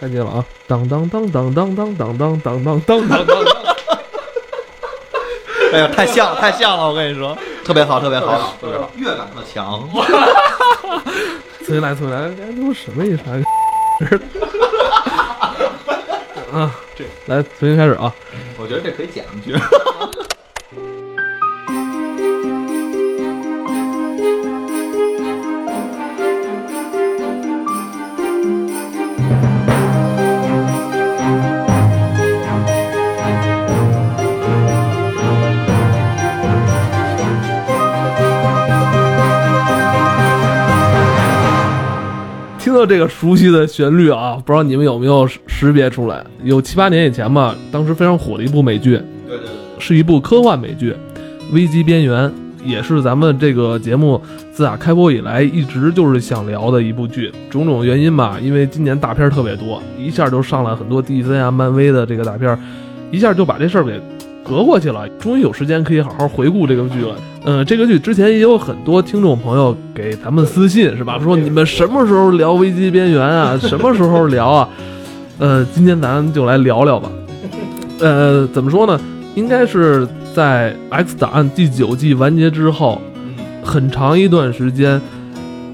太近了啊！当当当当当当当当当当当当当。哎呀，太像太像了，我跟你说，特别好，特别好，特别好，乐感特强。重新来，重新来，这都什么意思啊？啊，这来重新开始啊！我觉得这可以剪进去。这个熟悉的旋律啊，不知道你们有没有识别出来？有七八年以前吧，当时非常火的一部美剧，对对对，是一部科幻美剧，《危机边缘》，也是咱们这个节目自打开播以来一直就是想聊的一部剧。种种原因吧，因为今年大片特别多，一下就上了很多 DC 啊、漫威的这个大片，一下就把这事儿给隔过去了。终于有时间可以好好回顾这个剧了。嗯，这个剧之前也有很多听众朋友给咱们私信，是吧？说你们什么时候聊《危机边缘》啊？什么时候聊啊？呃，今天咱就来聊聊吧。呃，怎么说呢？应该是在《X 档案》第九季完结之后，很长一段时间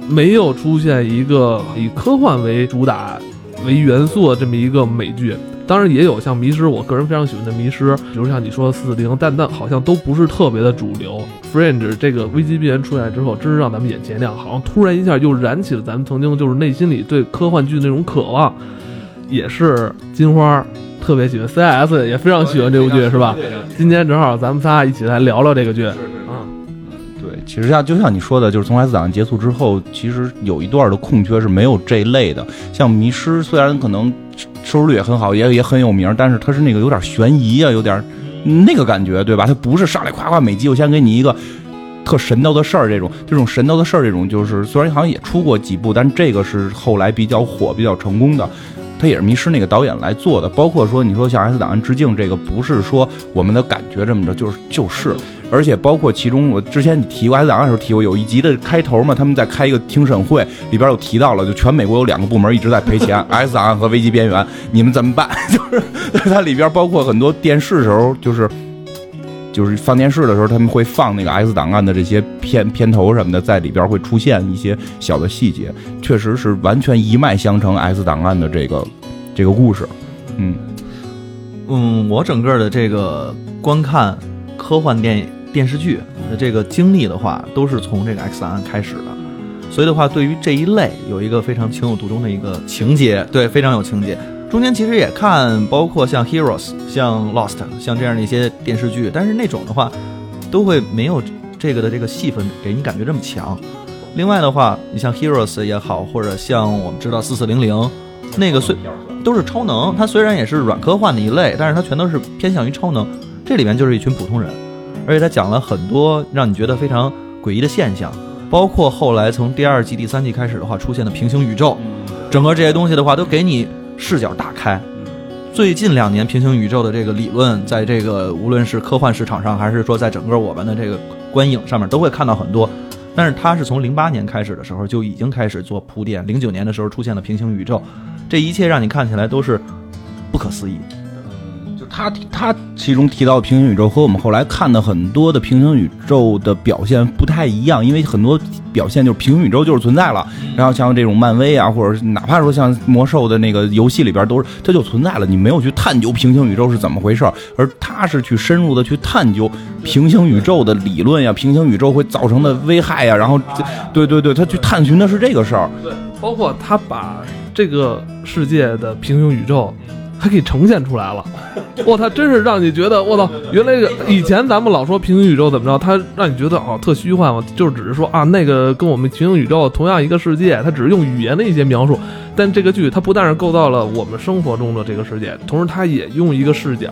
没有出现一个以科幻为主打为元素的这么一个美剧。当然也有像《迷失》，我个人非常喜欢的《迷失》，比如像你说的《四零》，但但好像都不是特别的主流。《Fringe》这个危机边缘出来之后，真是让咱们眼前亮，好像突然一下又燃起了咱们曾经就是内心里对科幻剧那种渴望。也是金花特别喜欢，CIS 也非常喜欢这部剧，是吧？今天正好咱们仨一起来聊聊这个剧。其实像就像你说的，就是从 S 档案结束之后，其实有一段的空缺是没有这类的。像《迷失》，虽然可能收视率也很好，也也很有名，但是它是那个有点悬疑啊，有点那个感觉，对吧？它不是上来夸夸美肌，我先给你一个特神叨的事儿，这种这种神叨的事儿，这种就是虽然好像也出过几部，但这个是后来比较火、比较成功的。他也是迷失那个导演来做的，包括说你说向 S 档案致敬这个，不是说我们的感觉这么着，就是就是，而且包括其中我之前你提过 S 档案的时候提过，有一集的开头嘛，他们在开一个听审会，里边有提到了，就全美国有两个部门一直在赔钱，S 档案和危机边缘，你们怎么办？就是它里边包括很多电视时候就是。就是放电视的时候，他们会放那个 X 档案的这些片片头什么的，在里边会出现一些小的细节，确实是完全一脉相承 X 档案的这个这个故事。嗯嗯，我整个的这个观看科幻电电视剧的这个经历的话，都是从这个 X 档案开始的，所以的话，对于这一类有一个非常情有独钟的一个情节，对，非常有情节。中间其实也看，包括像 Heroes、像 Lost、像这样的一些电视剧，但是那种的话，都会没有这个的这个戏份给你感觉这么强。另外的话，你像 Heroes 也好，或者像我们知道四四零零，那个虽都是超能，它虽然也是软科幻的一类，但是它全都是偏向于超能。这里面就是一群普通人，而且它讲了很多让你觉得非常诡异的现象，包括后来从第二季、第三季开始的话出现的平行宇宙，整个这些东西的话都给你。视角打开，最近两年平行宇宙的这个理论，在这个无论是科幻市场上，还是说在整个我们的这个观影上面，都会看到很多。但是它是从零八年开始的时候就已经开始做铺垫，零九年的时候出现了平行宇宙，这一切让你看起来都是不可思议。就他他其中提到平行宇宙和我们后来看的很多的平行宇宙的表现不太一样，因为很多。表现就是平行宇宙就是存在了，然后像这种漫威啊，或者哪怕说像魔兽的那个游戏里边都是它就存在了，你没有去探究平行宇宙是怎么回事而他是去深入的去探究平行宇宙的理论呀，平行宇宙会造成的危害呀，然后对对对，他去探寻的是这个事儿，对，包括他把这个世界的平行宇宙。还给呈现出来了，我操，真是让你觉得我操，原来以前咱们老说平行宇宙怎么着，它让你觉得哦特虚幻嘛，就是只是说啊那个跟我们平行宇宙同样一个世界，它只是用语言的一些描述，但这个剧它不但是构造了我们生活中的这个世界，同时它也用一个视角。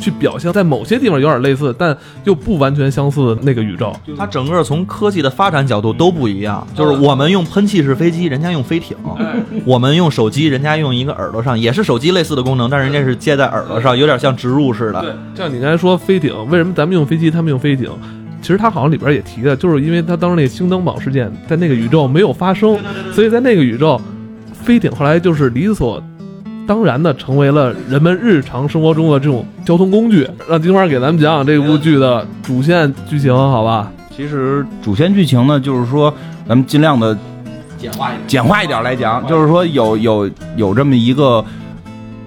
去表现，在某些地方有点类似，但又不完全相似的那个宇宙。它整个从科技的发展角度都不一样，就是我们用喷气式飞机，人家用飞艇；我们用手机，人家用一个耳朵上，也是手机类似的功能，但是人家是接在耳朵上，有点像植入似的。对，像你刚才说飞艇，为什么咱们用飞机，他们用飞艇？其实它好像里边也提的，就是因为他当时那个星登堡事件在那个宇宙没有发生，所以在那个宇宙，飞艇后来就是理所。当然的成为了人们日常生活中的这种交通工具。让金花给咱们讲讲这部剧的主线剧情，好吧？其实主线剧情呢，就是说咱们尽量的简化一点。简化一点来讲，就是说有有有这么一个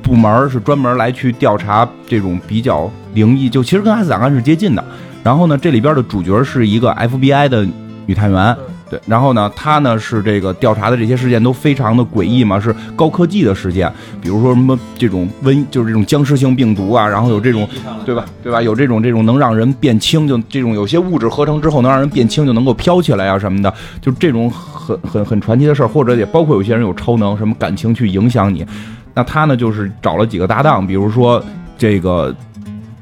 部门是专门来去调查这种比较灵异，就其实跟 X 档案是接近的。然后呢，这里边的主角是一个 FBI 的女探员，对，然后呢，他呢是这个调查的这些事件都非常的诡异嘛，是高科技的事件，比如说什么这种瘟，就是这种僵尸性病毒啊，然后有这种对吧？对吧？有这种这种能让人变轻，就这种有些物质合成之后能让人变轻，就能够飘起来啊什么的，就这种很很很传奇的事儿，或者也包括有些人有超能，什么感情去影响你。那他呢，就是找了几个搭档，比如说这个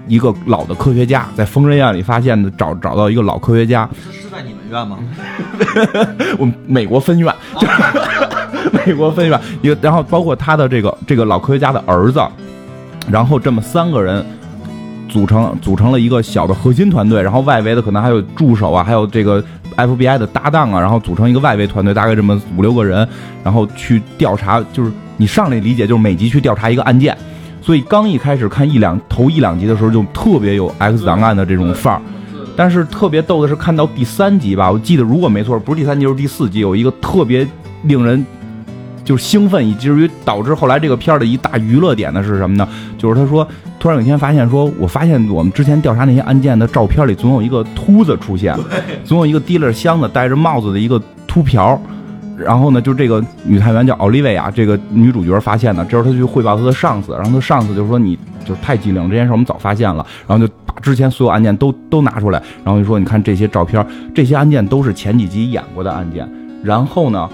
一个老的科学家，在疯人院里发现的，找找到一个老科学家，院吗？我们美国分院，就 是美国分院一个，然后包括他的这个这个老科学家的儿子，然后这么三个人组成组成了一个小的核心团队，然后外围的可能还有助手啊，还有这个 FBI 的搭档啊，然后组成一个外围团队，大概这么五六个人，然后去调查，就是你上来理解就是每集去调查一个案件，所以刚一开始看一两头一两集的时候就特别有 X 档案的这种范儿。但是特别逗的是，看到第三集吧，我记得如果没错，不是第三集就是第四集，有一个特别令人就是兴奋，以至于导致后来这个片儿的一大娱乐点的是什么呢？就是他说，突然有一天发现说，我发现我们之前调查那些案件的照片里，总有一个秃子出现，总有一个提了箱子、戴着帽子的一个秃瓢。然后呢，就这个女探员叫奥利维亚，这个女主角发现的，这时候她去汇报她的上司，然后她上司就说你就太机灵，这件事我们早发现了，然后就把之前所有案件都都拿出来，然后就说你看这些照片，这些案件都是前几集演过的案件。然后呢，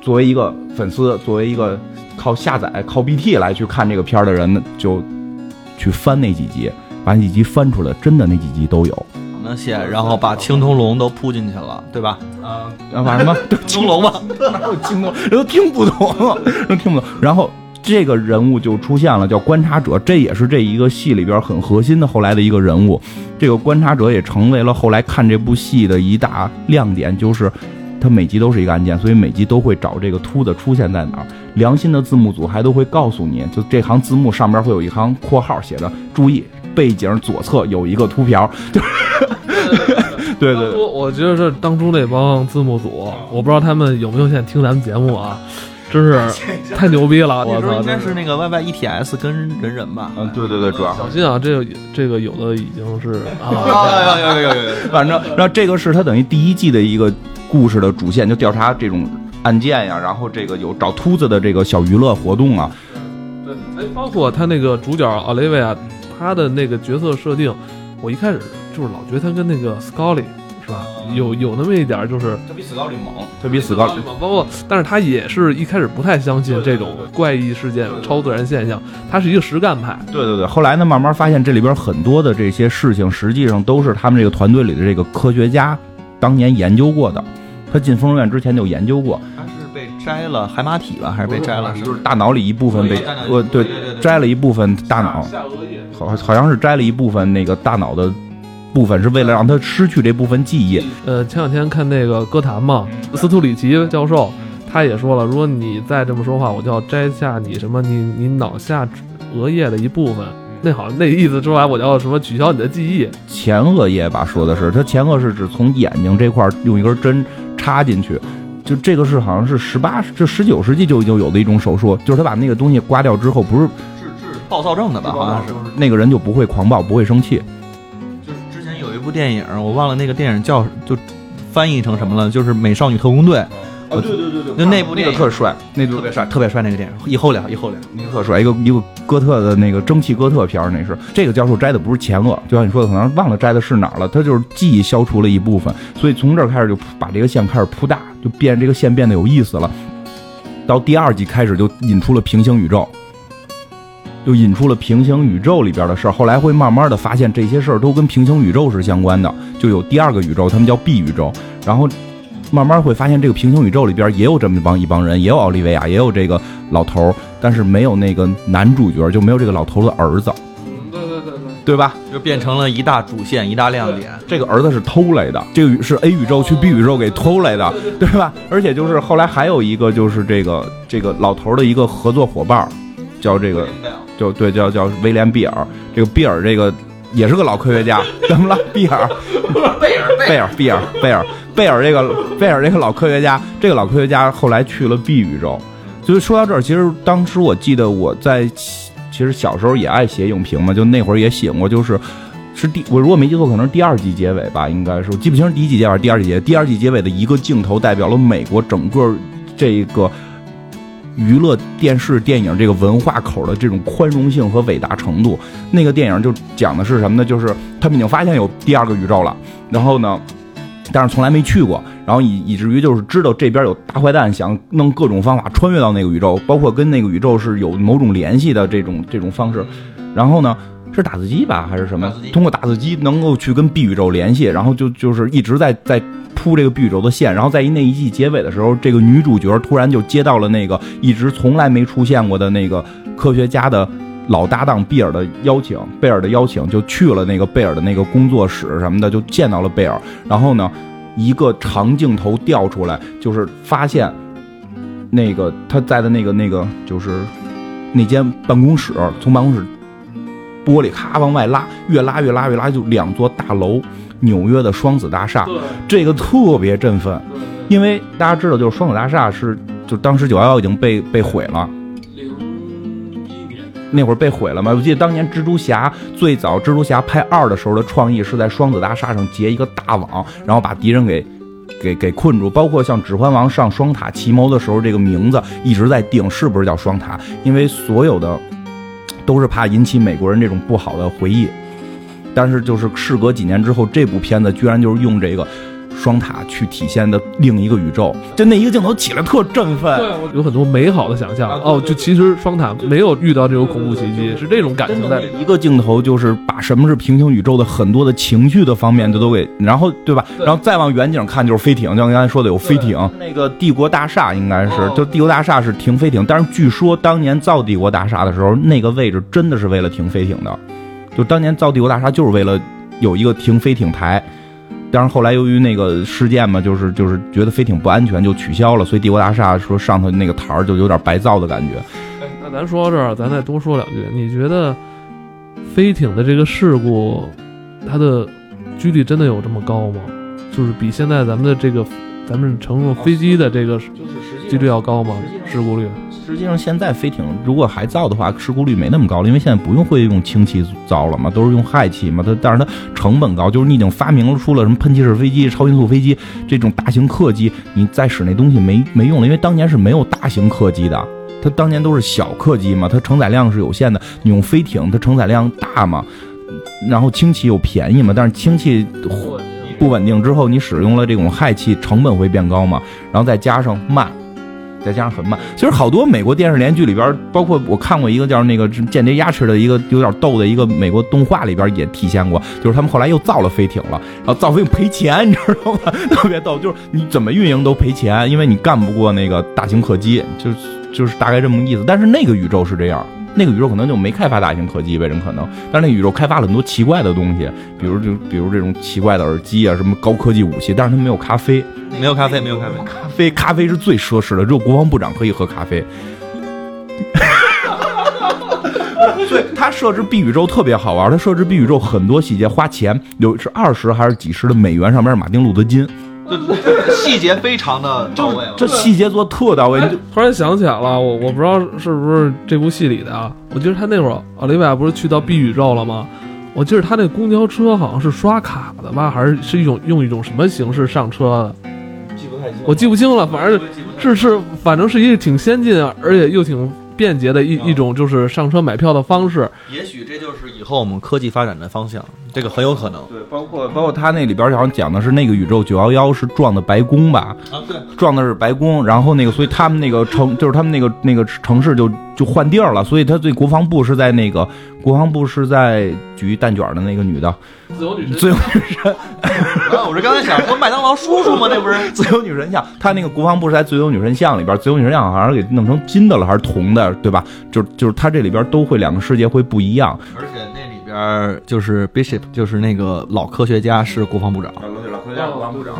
作为一个粉丝，作为一个靠下载、靠 BT 来去看这个片儿的人呢，就去翻那几集，把那几集翻出来，真的那几集都有。那些，然后把青铜龙都铺进去了，对吧？啊，把什么 青铜龙吧，哪有青铜？人 都听不懂，人听不懂。然后这个人物就出现了，叫观察者，这也是这一个戏里边很核心的后来的一个人物。这个观察者也成为了后来看这部戏的一大亮点，就是他每集都是一个案件，所以每集都会找这个秃子出现在哪儿。良心的字幕组还都会告诉你，就这行字幕上边会有一行括号写着“注意，背景左侧有一个秃瓢”，就 对对。我我觉得这当初那帮字幕组，我不知道他们有没有现在听咱们节目啊，真是太牛逼了！我操，应该是那个 Y Y E T S 跟人人吧？嗯，对对对，主要小心啊，这个这个有的已经是 啊，有有有有有，反正然后这个是他等于第一季的一个故事的主线，就调查这种案件呀，然后这个有找秃子的这个小娱乐活动啊。对，哎，包括他那个主角奥利维亚，他的那个角色设定，我一开始就是老觉得他跟那个 Scully 有有那么一点儿就是他比死高里猛，他比死高里猛包括，但是他也是一开始不太相信这种怪异事件、超自然现象，他是一个实干派。对对对，后来呢，慢慢发现这里边很多的这些事情，实际上都是他们这个团队里的这个科学家当年研究过的。他进疯人院之前就研究过，他是被摘了海马体吧，还是被摘了？就是大脑里一部分被呃对摘了一部分大脑，下颚叶。好好像是摘了一部分那个大脑的部分，是为了让他失去这部分记忆。呃，前两天看那个歌坛嘛，斯图里奇教授他也说了，如果你再这么说话，我就要摘下你什么你你脑下额叶的一部分。那好像那意思说来，我就要什么取消你的记忆。前额叶吧，说的是他前额是指从眼睛这块儿用一根针插进去，就这个是好像是十八这十九世纪就已经有的一种手术，就是他把那个东西刮掉之后，不是治治暴躁症的吧？好像是。那个人就不会狂暴，不会生气。部电影，我忘了那个电影叫就翻译成什么了，就是《美少女特工队》。哦，对对对对就那部那个特帅，那特别帅，特别帅那个电影，以后聊，以后聊。那个特帅，一个一个哥特的那个蒸汽哥特片儿，那是这个教授摘的不是前额，就像你说的，可能忘了摘的是哪儿了，他就是记忆消除了一部分，所以从这儿开始就把这个线开始铺大，就变这个线变得有意思了。到第二季开始就引出了平行宇宙，就引出了平行宇宙里边的事儿。后来会慢慢的发现这些事儿都跟平行宇宙是相关的，就有第二个宇宙，他们叫 B 宇宙，然后。慢慢会发现，这个平行宇宙里边也有这么一帮一帮人，也有奥利维亚，也有这个老头儿，但是没有那个男主角，就没有这个老头儿的儿子，对对对对，对吧？就变成了一大主线，一大亮点。这个儿子是偷来的，这个是 A 宇宙去 B 宇宙给偷来的，对吧？而且就是后来还有一个，就是这个这个老头儿的一个合作伙伴儿，叫这个就对叫叫威廉比尔，这个比尔这个也是个老科学家，怎么了？比尔，贝尔贝尔比尔贝尔贝尔这个贝尔这个老科学家，这个老科学家后来去了 B 宇宙。就是说到这儿，其实当时我记得我在其实小时候也爱写影评嘛，就那会儿也写过，就是是第我如果没记错，可能是第二季结尾吧，应该是我记不清是第一季结尾还是第二季结尾。第二季结尾的一个镜头代表了美国整个这个娱乐电视电影这个文化口的这种宽容性和伟大程度。那个电影就讲的是什么呢？就是他们已经发现有第二个宇宙了，然后呢，但是从来没去过。然后以以至于就是知道这边有大坏蛋想弄各种方法穿越到那个宇宙，包括跟那个宇宙是有某种联系的这种这种方式。然后呢，是打字机吧还是什么？通过打字机能够去跟 B 宇宙联系，然后就就是一直在在铺这个 B 宇宙的线。然后在一那一季结尾的时候，这个女主角突然就接到了那个一直从来没出现过的那个科学家的老搭档比尔的邀请，贝尔的邀请就去了那个贝尔的那个工作室什么的，就见到了贝尔。然后呢？一个长镜头调出来，就是发现那个他在的那个那个就是那间办公室，从办公室玻璃咔往外拉，越拉越拉越拉，就两座大楼，纽约的双子大厦，这个特别振奋，因为大家知道，就是双子大厦是就当时九幺幺已经被被毁了。那会儿被毁了吗？我记得当年蜘蛛侠最早蜘蛛侠拍二的时候的创意是在双子大厦上结一个大网，然后把敌人给给给困住。包括像指环王上双塔奇谋的时候，这个名字一直在定是不是叫双塔，因为所有的都是怕引起美国人这种不好的回忆。但是就是事隔几年之后，这部片子居然就是用这个。双塔去体现的另一个宇宙，就那一个镜头起来特振奋，有很多美好的想象。哦，就其实双塔没有遇到这种恐怖袭击，是这种感情在。一个镜头就是把什么是平行宇宙的很多的情绪的方面就都给，然后对吧？然后再往远景看就是飞艇，就像刚才说的有飞艇。那个帝国大厦应该是，就帝国大厦是停飞艇，但是据说当年造帝国大厦的时候，那个位置真的是为了停飞艇的，就当年造帝国大厦就是为了有一个停飞艇台。但是后来由于那个事件嘛，就是就是觉得飞艇不安全，就取消了。所以帝国大厦说上头那个台儿就有点白造的感觉。哎，那咱说到这儿，咱再多说两句。你觉得飞艇的这个事故，它的几率真的有这么高吗？就是比现在咱们的这个咱们乘坐飞机的这个几率要高吗？事故率？实际上，现在飞艇如果还造的话，事故率没那么高了，因为现在不用会用氢气造了嘛，都是用氦气嘛。它但是它成本高，就是你已经发明出了什么喷气式飞机、超音速飞机这种大型客机，你再使那东西没没用了，因为当年是没有大型客机的，它当年都是小客机嘛，它承载量是有限的。你用飞艇，它承载量大嘛，然后氢气又便宜嘛，但是氢气不稳定之后，你使用了这种氦气，成本会变高嘛，然后再加上慢。再加上很慢，其实好多美国电视连续剧里边，包括我看过一个叫那个《间谍鸭翅》的一个有点逗的一个美国动画里边也体现过，就是他们后来又造了飞艇了，然后造飞艇赔钱，你知道吗？特别逗，就是你怎么运营都赔钱，因为你干不过那个大型客机，就就是大概这么个意思。但是那个宇宙是这样。那个宇宙可能就没开发大型科技，为什么可能？但是那个宇宙开发了很多奇怪的东西，比如就比如这种奇怪的耳机啊，什么高科技武器，但是它没有咖啡，没有咖啡，没有咖啡，咖啡咖啡是最奢侈的，只有国防部长可以喝咖啡。所以它设置 B 宇宙特别好玩，他设置 B 宇宙很多细节花钱，有是二十还是几十的美元，上面是马丁路德金。细节非常的到位，这细节做特到位。突然想起来了，我我不知道是不是这部戏里的啊？我记得他那会儿奥利维亚不是去到 B 宇宙了吗？我记得他那公交车好像是刷卡的吧，还是是一种用一种什么形式上车的？记不太清，我记不清了。反正是是，反正是一个挺先进，而且又挺。便捷的一一种就是上车买票的方式，也许这就是以后我们科技发展的方向，这个很有可能。对，包括包括他那里边好像讲的是那个宇宙九幺幺是撞的白宫吧？啊，对，撞的是白宫，然后那个所以他们那个城就是他们那个那个城市就就换地儿了，所以他对国防部是在那个国防部是在举蛋卷的那个女的。自由女神，自由女神。我是刚才想说麦当劳叔叔吗？那不是自由女神像？他那个国防部是在自由女神像里边，自由女神像好像给弄成金的了，还是铜的，对吧？就就是他这里边都会两个世界会不一样。而且那里边就是 Bishop，就是那个老科学家是国防部长。老科学家国防部长。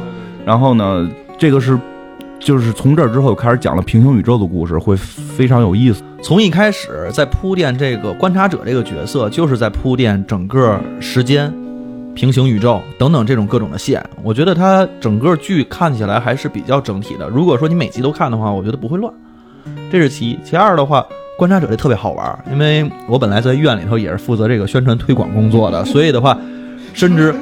然后呢，这个是就是从这儿之后开始讲了平行宇宙的故事，会非常有意思。从一开始在铺垫这个观察者这个角色，就是在铺垫整个时间、平行宇宙等等这种各种的线。我觉得它整个剧看起来还是比较整体的。如果说你每集都看的话，我觉得不会乱。这是其一，其二的话，观察者这特别好玩，因为我本来在院里头也是负责这个宣传推广工作的，所以的话，甚至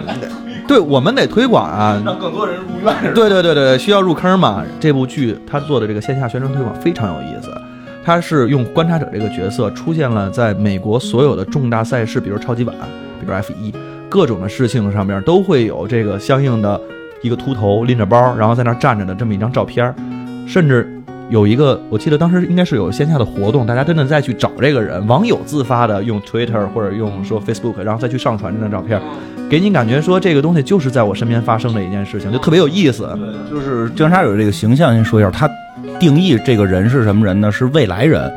对我们得推广啊，让更多人入院。对对对对，需要入坑嘛。这部剧他做的这个线下宣传推广非常有意思，他是用观察者这个角色出现了在美国所有的重大赛事，比如超级碗，比如 F 一，各种的事情上面都会有这个相应的一个秃头拎着包，然后在那儿站着的这么一张照片，甚至有一个，我记得当时应该是有线下的活动，大家真的再去找这个人，网友自发的用 Twitter 或者用说 Facebook，然后再去上传这张照片，给你感觉说这个东西就是在我身边发生的一件事情，就特别有意思。就是姜沙有这个形象，您说一下，他定义这个人是什么人呢？是未来人，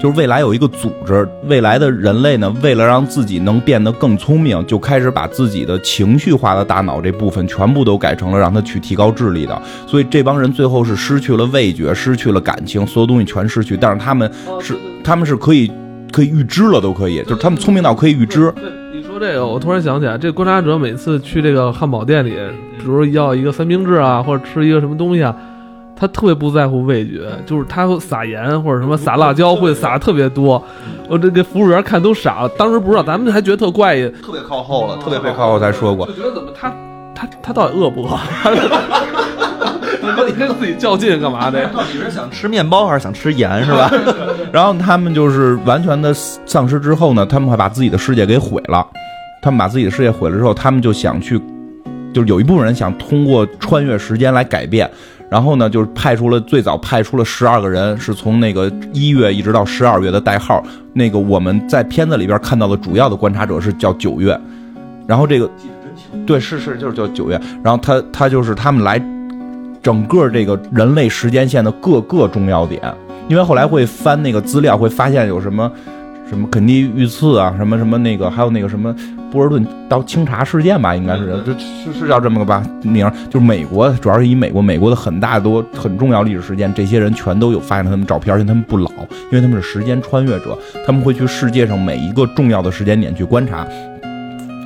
就是未来有一个组织，未来的人类呢，为了让自己能变得更聪明，就开始把自己的情绪化的大脑这部分全部都改成了让他去提高智力的。所以这帮人最后是失去了味觉，失去了感情，所有东西全失去。但是他们是他们是可以可以预知了，都可以，就是他们聪明到可以预知。对，你说这个，我突然想起来，这观察者每次去这个汉堡店里，比如要一个三明治啊，或者吃一个什么东西啊，他特别不在乎味觉，就是他撒盐或者什么撒辣椒会撒特别多，我这给服务员看都傻了，当时不知道，咱们还觉得特怪异，特别靠后了，特别背靠后才说过就，觉得怎么他他他到底饿不饿？你跟自己较劲干嘛的？到底是想吃面包还是想吃盐是吧？然后他们就是完全的丧失之后呢，他们会把自己的世界给毁了。他们把自己的世界毁了之后，他们就想去，就是有一部分人想通过穿越时间来改变。然后呢，就是派出了最早派出了十二个人，是从那个一月一直到十二月的代号。那个我们在片子里边看到的主要的观察者是叫九月，然后这个对是是就是叫九月，然后他他就是他们来整个这个人类时间线的各个重要点，因为后来会翻那个资料，会发现有什么什么肯尼遇刺啊，什么什么那个，还有那个什么波尔顿到清查事件吧，应该是这是是叫这么个吧名儿，就是美国，主要是以美国美国的很大多很重要历史事件，这些人全都有发现他们照片，而且他们不老，因为他们是时间穿越者，他们会去世界上每一个重要的时间点去观察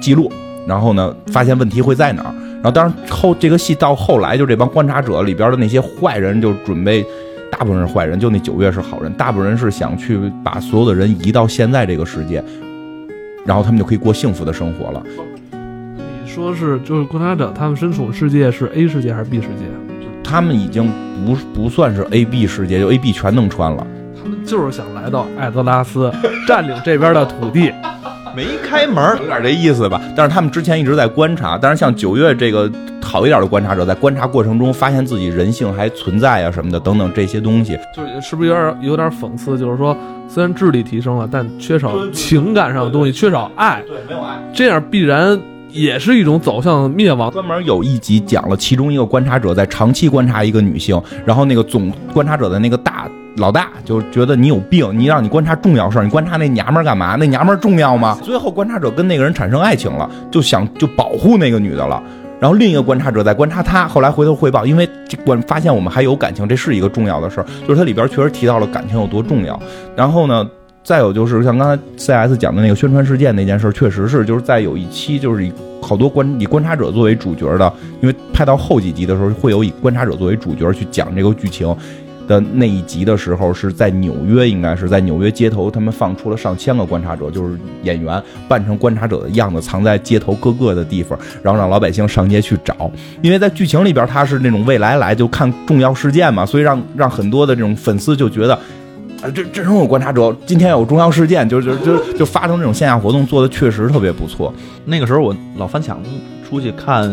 记录，然后呢发现问题会在哪儿。然后，当然后这个戏到后来，就这帮观察者里边的那些坏人，就准备，大部分是坏人，就那九月是好人，大部分人是想去把所有的人移到现在这个世界，然后他们就可以过幸福的生活了。你说是就是观察者他们身处的世界是 A 世界还是 B 世界？他们已经不不算是 A B 世界，就 A B 全能穿了。他们就是想来到艾泽拉斯，占领这边的土地。没开门儿有点这意思吧。但是他们之前一直在观察，但是像九月这个好一点的观察者，在观察过程中发现自己人性还存在啊什么的等等这些东西，就是是不是有点有点讽刺？就是说，虽然智力提升了，但缺少情感上的东西，缺少爱，对，没有爱。这样必然也是一种走向灭亡。专门有一集讲了其中一个观察者在长期观察一个女性，然后那个总观察者的那个大老大就觉得你有病，你让你观察重要事儿，你观察那娘们儿干嘛？那娘们儿重要吗？最后观察者跟那个人产生爱情了，就想就保护那个女的了。然后另一个观察者在观察他，后来回头汇报，因为这观发现我们还有感情，这是一个重要的事儿，就是它里边确实提到了感情有多重要。然后呢，再有就是像刚才 CS 讲的那个宣传事件那件事儿，确实是就是在有一期就是以好多观以观察者作为主角的，因为拍到后几集的时候会有以观察者作为主角去讲这个剧情。的那一集的时候，是在纽约，应该是在纽约街头，他们放出了上千个观察者，就是演员扮成观察者的样子，藏在街头各个的地方，然后让老百姓上街去找。因为在剧情里边，他是那种未来来就看重要事件嘛，所以让让很多的这种粉丝就觉得，啊，这这种有观察者，今天有重要事件，就就就就发生这种线下活动，做的确实特别不错。那个时候我老翻墙出去看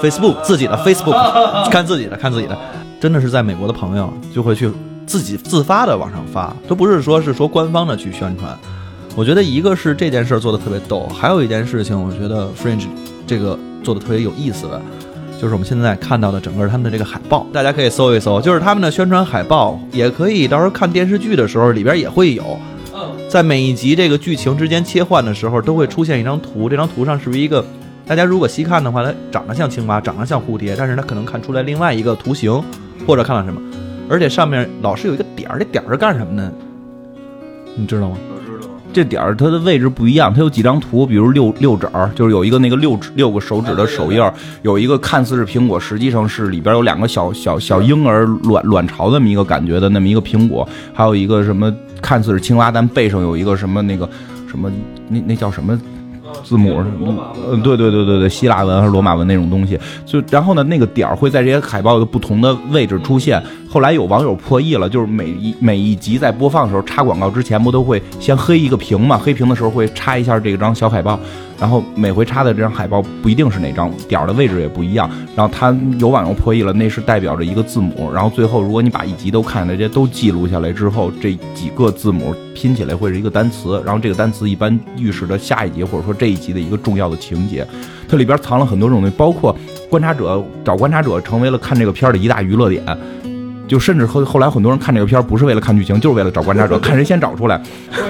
Facebook 自己的 Facebook，看自己的看自己的，真的是在美国的朋友就会去自己自发的往上发，都不是说是说官方的去宣传。我觉得一个是这件事儿做的特别逗，还有一件事情我觉得 Fringe 这个做的特别有意思的，就是我们现在看到的整个他们的这个海报，大家可以搜一搜，就是他们的宣传海报，也可以到时候看电视剧的时候里边也会有。在每一集这个剧情之间切换的时候，都会出现一张图，这张图上是不是一个，大家如果细看的话，它长得像青蛙，长得像蝴蝶，但是它可能看出来另外一个图形，或者看到什么，而且上面老是有一个点儿，这点儿是干什么呢？你知道吗？这点儿它的位置不一样，它有几张图，比如六六指儿，就是有一个那个六指六个手指的手印儿，有一个看似是苹果，实际上是里边有两个小小小婴儿卵卵巢那么一个感觉的那么一个苹果，还有一个什么看似是青蛙，但背上有一个什么那个什么那那叫什么字母？嗯，对对对对对，希腊文还是罗马文那种东西。就然后呢，那个点儿会在这些海报的不同的位置出现。后来有网友破译了，就是每一每一集在播放的时候插广告之前，不都会先黑一个屏嘛？黑屏的时候会插一下这张小海报，然后每回插的这张海报不一定是哪张点儿的位置也不一样。然后它有网友破译了，那是代表着一个字母。然后最后如果你把一集都看下来，这些都记录下来之后，这几个字母拼起来会是一个单词。然后这个单词一般预示着下一集或者说这一集的一个重要的情节。它里边藏了很多种东西，包括观察者找观察者成为了看这个片儿的一大娱乐点。就甚至后后来很多人看这个片儿不是为了看剧情，就是为了找观察者，看谁先找出来。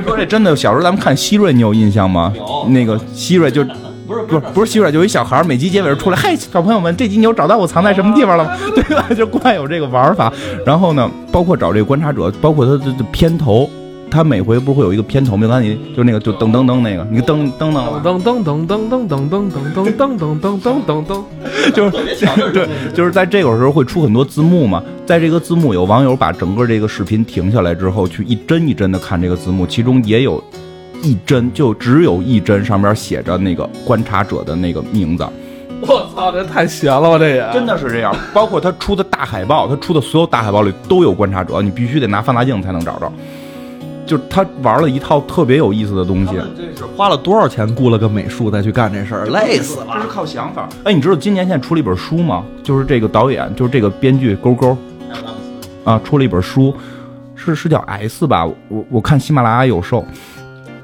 说这真的，小时候咱们看希瑞，你有印象吗？有那个希瑞就 不是不是不是希瑞，就一小孩儿，每集结尾出来，嗨，小朋友们，这集你有找到我藏在什么地方了吗？对吧？就惯有这个玩法。然后呢，包括找这个观察者，包括他的片头，他每回不是会有一个片头吗？刚才你就那个就噔噔噔那个，你噔噔噔。噔噔噔噔噔噔噔噔噔噔噔噔噔噔噔，就是对，就是在这个时候会出很多字幕嘛。在这个字幕，有网友把整个这个视频停下来之后，去一帧一帧的看这个字幕，其中也有一帧，就只有一帧上面写着那个观察者的那个名字，我操，这太闲了吧，这也真的是这样。包括他出的大海报，他出的所有大海报里都有观察者，你必须得拿放大镜才能找着。就是他玩了一套特别有意思的东西，这是花了多少钱雇了个美术再去干这事儿，累死了。这是靠想法。哎，你知道今年现在出了一本书吗？就是这个导演，就是这个编剧勾勾啊，出了一本书，是是叫 S 吧？我我看喜马拉雅有售，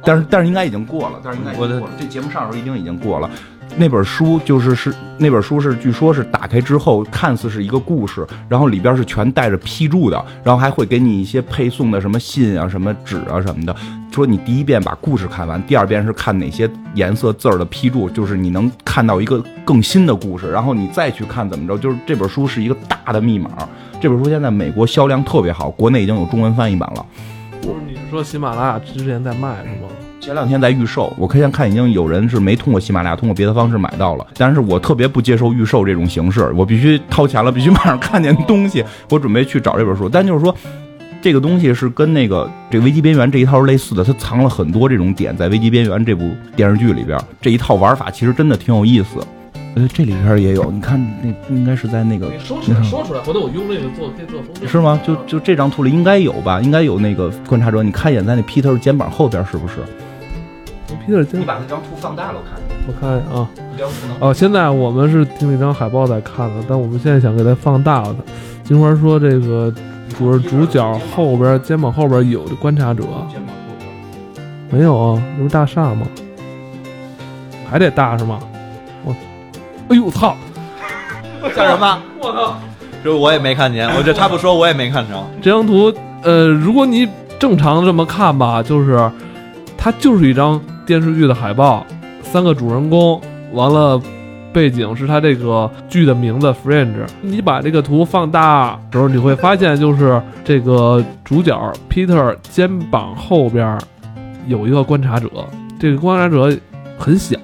但是但是应该已经过了，但是应该已经过了。这节目上的时候一定已经过了。那本书就是是那本书是据说是打开之后看似是一个故事，然后里边是全带着批注的，然后还会给你一些配送的什么信啊、什么纸啊什么的。说你第一遍把故事看完，第二遍是看哪些颜色字儿的批注，就是你能看到一个更新的故事，然后你再去看怎么着。就是这本书是一个大的密码。这本书现在美国销量特别好，国内已经有中文翻译版了。不是你是说喜马拉雅之前在卖是吗？前两天在预售，我现在看已经有人是没通过喜马拉雅，通过别的方式买到了。但是我特别不接受预售这种形式，我必须掏钱了，必须马上看见东西。我准备去找这本书，但就是说，这个东西是跟那个这《危机边缘》这一套是类似的，它藏了很多这种点在《危机边缘》这部电视剧里边。这一套玩法其实真的挺有意思。呃，这里边也有，你看那应该是在那个你说出来，说出来，回头我用那个做可以做封面。是吗？就就这张图里应该有吧？应该有那个观察者，你看一眼在那 Peter 肩膀后边是不是？皮特肩，把那张图放大了，我看一下。我看一眼啊。哦，现在我们是听那张海报在看的，但我们现在想给它放大了。金花说这个主主角后边肩膀后边有观察者，肩膀后边。没有啊？这不是大厦吗？还得大是吗？我，哎呦我操！叫什么？我操！这我也没看见，我这他不说我也没看着。这张图，呃，如果你正常这么看吧，就是它就是一张电视剧的海报，三个主人公，完了背景是它这个剧的名字《Fringe》。你把这个图放大时候，你会发现就是这个主角 Peter 肩膀后边有一个观察者，这个观察者很小，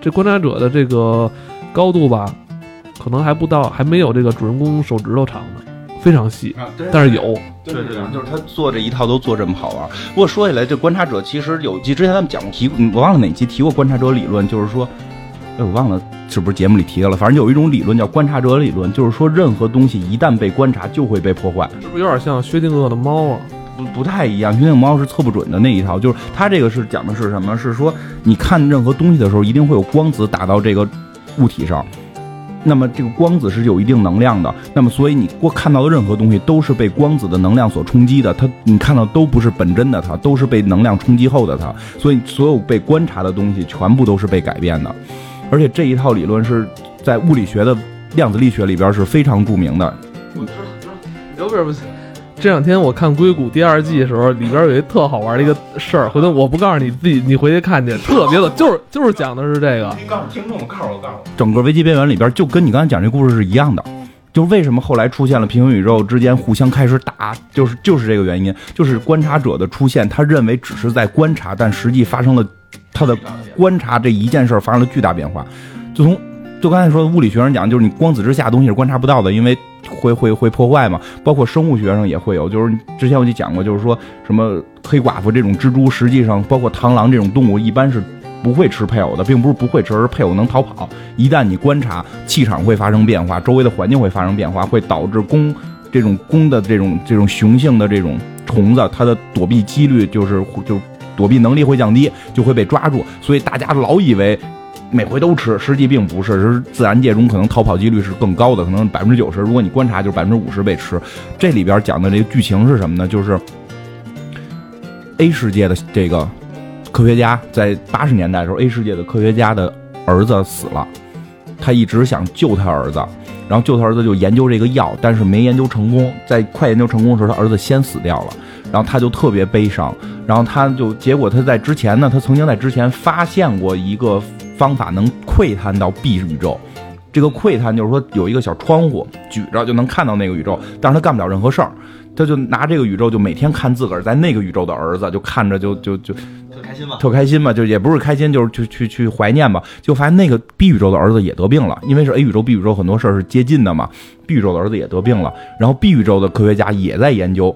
这观察者的这个高度吧，可能还不到，还没有这个主人公手指头长呢，非常细，啊，对但是有。对对对，就是他做这一套都做这么好玩。不过说起来，这观察者其实有集之前咱们讲过提，我忘了哪集提过观察者理论，就是说，哎，我忘了是不是节目里提到了。反正有一种理论叫观察者理论，就是说任何东西一旦被观察就会被破坏。是不是有点像薛定谔的猫啊？不不太一样，因为猫是测不准的那一套，就是它这个是讲的是什么？是说你看任何东西的时候，一定会有光子打到这个物体上，那么这个光子是有一定能量的，那么所以你过看到的任何东西都是被光子的能量所冲击的，它你看到都不是本真的它，都是被能量冲击后的它，所以所有被观察的东西全部都是被改变的，而且这一套理论是在物理学的量子力学里边是非常著名的，有不是不行？这两天我看《硅谷》第二季的时候，里边有一特好玩的一个事儿，回头我不告诉你自己，你回去看去，特别的，就是就是讲的是这个。你告诉听众，我告诉我告诉我，整个危机边缘里边就跟你刚才讲这故事是一样的，就是为什么后来出现了平行宇宙之间互相开始打，就是就是这个原因，就是观察者的出现，他认为只是在观察，但实际发生了他的观察这一件事发生了巨大变化。就从就刚才说物理学上讲，就是你光子之下东西是观察不到的，因为会会会破坏嘛。包括生物学上也会有，就是之前我就讲过，就是说什么黑寡妇这种蜘蛛，实际上包括螳螂这种动物，一般是不会吃配偶的，并不是不会吃，而是配偶能逃跑。一旦你观察，气场会发生变化，周围的环境会发生变化，会导致公这种公的这种这种雄性的这种虫子，它的躲避几率就是就躲避能力会降低，就会被抓住。所以大家老以为。每回都吃，实际并不是，是自然界中可能逃跑几率是更高的，可能百分之九十。如果你观察，就是百分之五十被吃。这里边讲的这个剧情是什么呢？就是 A 世界的这个科学家在八十年代的时候，A 世界的科学家的儿子死了，他一直想救他儿子，然后救他儿子就研究这个药，但是没研究成功。在快研究成功的时候，他儿子先死掉了，然后他就特别悲伤。然后他就结果他在之前呢，他曾经在之前发现过一个。方法能窥探到 B 宇宙，这个窥探就是说有一个小窗户举着就能看到那个宇宙，但是他干不了任何事儿，他就拿这个宇宙就每天看自个儿在那个宇宙的儿子，就看着就就就特开心嘛，特开心嘛，就也不是开心，就是去去去怀念吧，就发现那个 B 宇宙的儿子也得病了，因为是 A 宇宙 B 宇宙很多事儿是接近的嘛，B 宇宙的儿子也得病了，然后 B 宇宙的科学家也在研究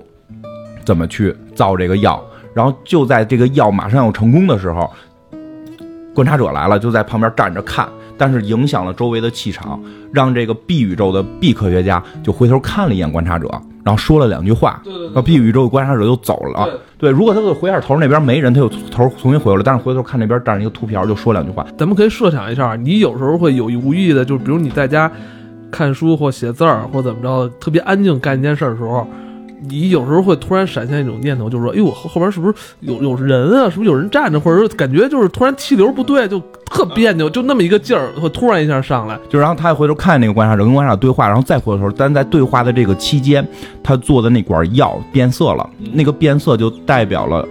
怎么去造这个药，然后就在这个药马上要成功的时候。观察者来了，就在旁边站着看，但是影响了周围的气场，让这个 B 宇宙的 B 科学家就回头看了一眼观察者，然后说了两句话，然后 B 宇宙的观察者就走了。对，如果他回下头那边没人，他就头重新回过来，但是回头看那边站着一个秃瓢，就说两句话。咱们可以设想一下，你有时候会有意无意的，就是比如你在家看书或写字儿或怎么着，特别安静干一件事的时候。你有时候会突然闪现一种念头，就是说，哎呦，后后边是不是有有人啊？是不是有人站着？或者说感觉就是突然气流不对，就特别扭，就那么一个劲儿，会突然一下上来。就然后他回头看那个观察者，跟观察者对话，然后再回头，但在对话的这个期间，他做的那管药变色了，那个变色就代表了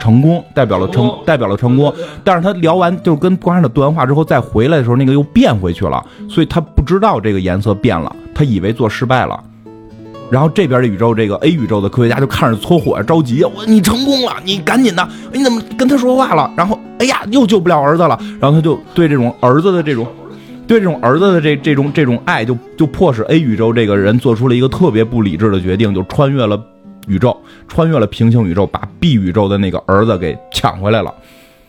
成功，代表了成，代表了成功。但是他聊完，就是跟观察者对完话之后，再回来的时候，那个又变回去了，所以他不知道这个颜色变了，他以为做失败了。然后这边的宇宙，这个 A 宇宙的科学家就看着搓火着急，我你成功了，你赶紧的，你怎么跟他说话了？然后哎呀，又救不了儿子了。然后他就对这种儿子的这种，对这种儿子的这这种这种爱，就就迫使 A 宇宙这个人做出了一个特别不理智的决定，就穿越了宇宙，穿越了平行宇宙，把 B 宇宙的那个儿子给抢回来了。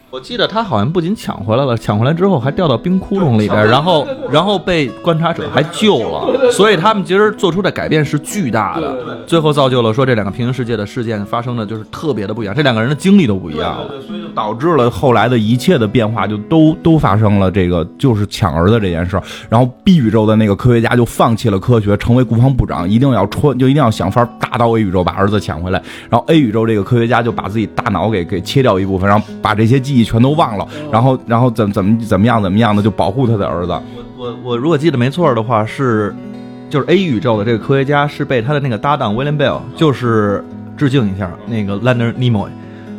我记得他好像不仅抢回来了，抢回来之后还掉到冰窟窿里边，然后然后被观察者还救了，所以他们其实做出的改变是巨大的，最后造就了说这两个平行世界的事件发生的就是特别的不一样，这两个人的经历都不一样了，所以就导致了后来的一切的变化就都都发生了，这个就是抢儿子这件事儿，然后 B 宇宙的那个科学家就放弃了科学，成为国防部长，一定要穿就一定要想法打到 A 宇宙把儿子抢回来，然后 A 宇宙这个科学家就把自己大脑给给切掉一部分，然后把这些记忆。全都忘了，然后，然后怎怎么怎么样怎么样的就保护他的儿子。我我我如果记得没错的话，是就是 A 宇宙的这个科学家是被他的那个搭档 William Bell，就是致敬一下那个 Leonard Nimoy，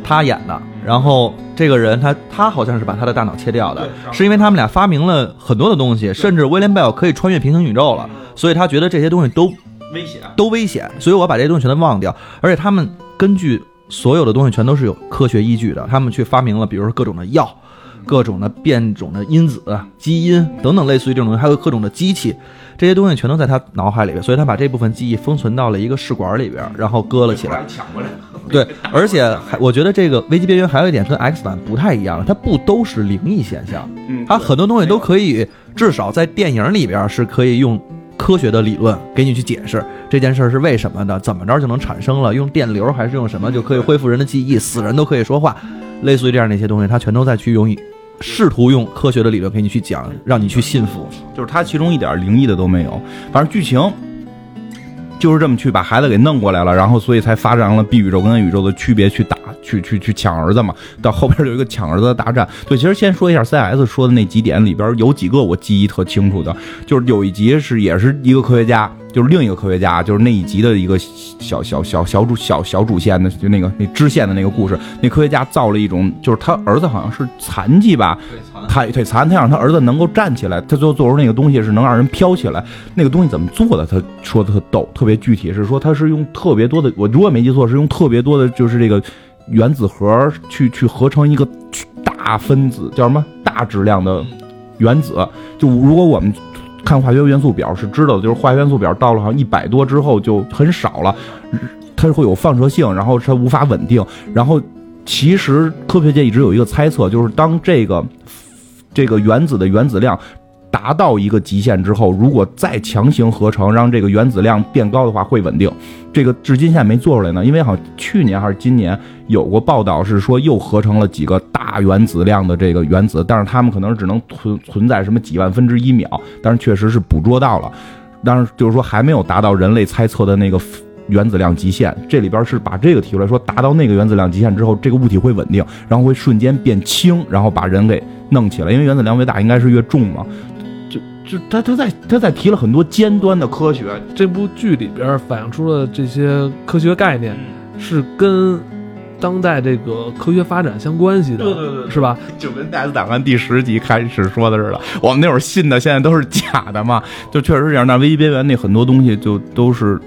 他演的。然后这个人他他好像是把他的大脑切掉的，是因为他们俩发明了很多的东西，甚至 William Bell 可以穿越平行宇宙了，所以他觉得这些东西都危险，都危险，所以我把这些东西全都忘掉。而且他们根据。所有的东西全都是有科学依据的，他们去发明了，比如说各种的药，各种的变种的因子、基因等等，类似于这种东西，还有各种的机器，这些东西全都在他脑海里边，所以他把这部分记忆封存到了一个试管里边，然后搁了起来。抢过来。对，而且还我觉得这个危机边缘还有一点跟 X 版不太一样，它不都是灵异现象，嗯，它很多东西都可以，至少在电影里边是可以用。科学的理论给你去解释这件事儿是为什么的，怎么着就能产生了？用电流还是用什么就可以恢复人的记忆？死人都可以说话，类似于这样的一些东西，他全都在去用，试图用科学的理论给你去讲，让你去信服。就是他其中一点灵异的都没有，反正剧情就是这么去把孩子给弄过来了，然后所以才发展了 B 宇宙跟 A 宇宙的区别去打。去去去抢儿子嘛，到后边有一个抢儿子的大战。对，其实先说一下 CS 说的那几点里边有几个我记忆特清楚的，就是有一集是也是一个科学家就是另一个科学家，就是那一集的一个小小小小主小小主线的，就那个那支线的那个故事。那科学家造了一种，就是他儿子好像是残疾吧，他腿残，他让他儿子能够站起来，他最后做出那个东西是能让人飘起来。那个东西怎么做的？他说的特逗，特别具体，是说他是用特别多的，我如果没记错，是用特别多的，就是这个原子核去去合成一个大分子，叫什么大质量的原子。就如果我们看化学元素表是知道的，就是化学元素表到了好像一百多之后就很少了，它会有放射性，然后它无法稳定。然后其实科学界一直有一个猜测，就是当这个这个原子的原子量达到一个极限之后，如果再强行合成，让这个原子量变高的话，会稳定。这个至今现在没做出来呢，因为好像去年还是今年有过报道，是说又合成了几个大原子量的这个原子，但是它们可能只能存存在什么几万分之一秒，但是确实是捕捉到了，但是就是说还没有达到人类猜测的那个原子量极限。这里边是把这个提出来说，达到那个原子量极限之后，这个物体会稳定，然后会瞬间变轻，然后把人给弄起来，因为原子量越大，应该是越重嘛。就就他他在他在提了很多尖端的科学，这部剧里边反映出了这些科学概念，是跟当代这个科学发展相关系的，对对对是吧？就跟《戴斯档案》第十集开始说的似的，我们那会儿信的，现在都是假的嘛，就确实是这样。那危机边缘那很多东西就都是，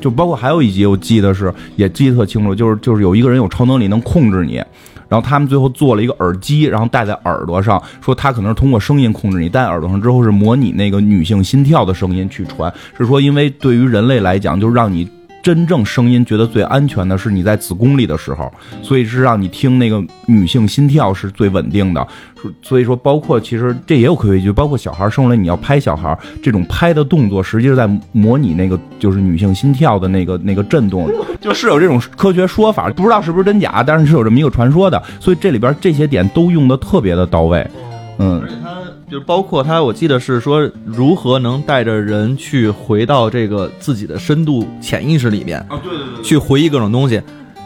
就包括还有一集我记得是也记得特清楚，就是就是有一个人有超能力能控制你。然后他们最后做了一个耳机，然后戴在耳朵上，说他可能是通过声音控制你，戴耳朵上之后是模拟那个女性心跳的声音去传，是说因为对于人类来讲，就是让你真正声音觉得最安全的是你在子宫里的时候，所以是让你听那个女性心跳是最稳定的。所以说，包括其实这也有科学依据，包括小孩生出来你要拍小孩，这种拍的动作实际是在模拟那个就是女性心跳的那个那个震动，就是有这种科学说法，不知道是不是真假，但是是有这么一个传说的。所以这里边这些点都用的特别的到位，嗯而。且它就是包括他，我记得是说如何能带着人去回到这个自己的深度潜意识里面，啊，对对对去回忆各种东西。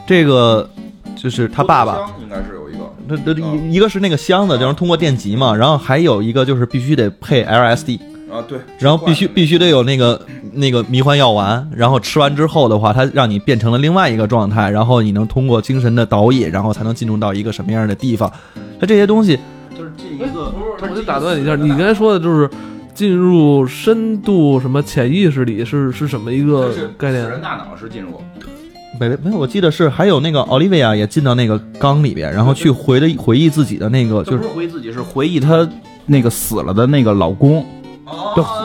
这个就是他爸爸，应该是有一个，他他一一个是那个箱子，就是通过电极嘛，然后还有一个就是必须得配 LSD，啊对，然后必须必须得有那个那个迷幻药丸，然后吃完之后的话，它让你变成了另外一个状态，然后你能通过精神的导引，然后才能进入到一个什么样的地方。它这些东西，就是这一个，我就打断你一下，你刚才说的就是进入深度什么潜意识里是是什么一个概念？人大脑是进入，没没有，我记得是还有那个奥利维亚也进到那个缸里边，然后去回的回忆自己的那个就是不是回忆自己，是回忆她那个死了的那个老公。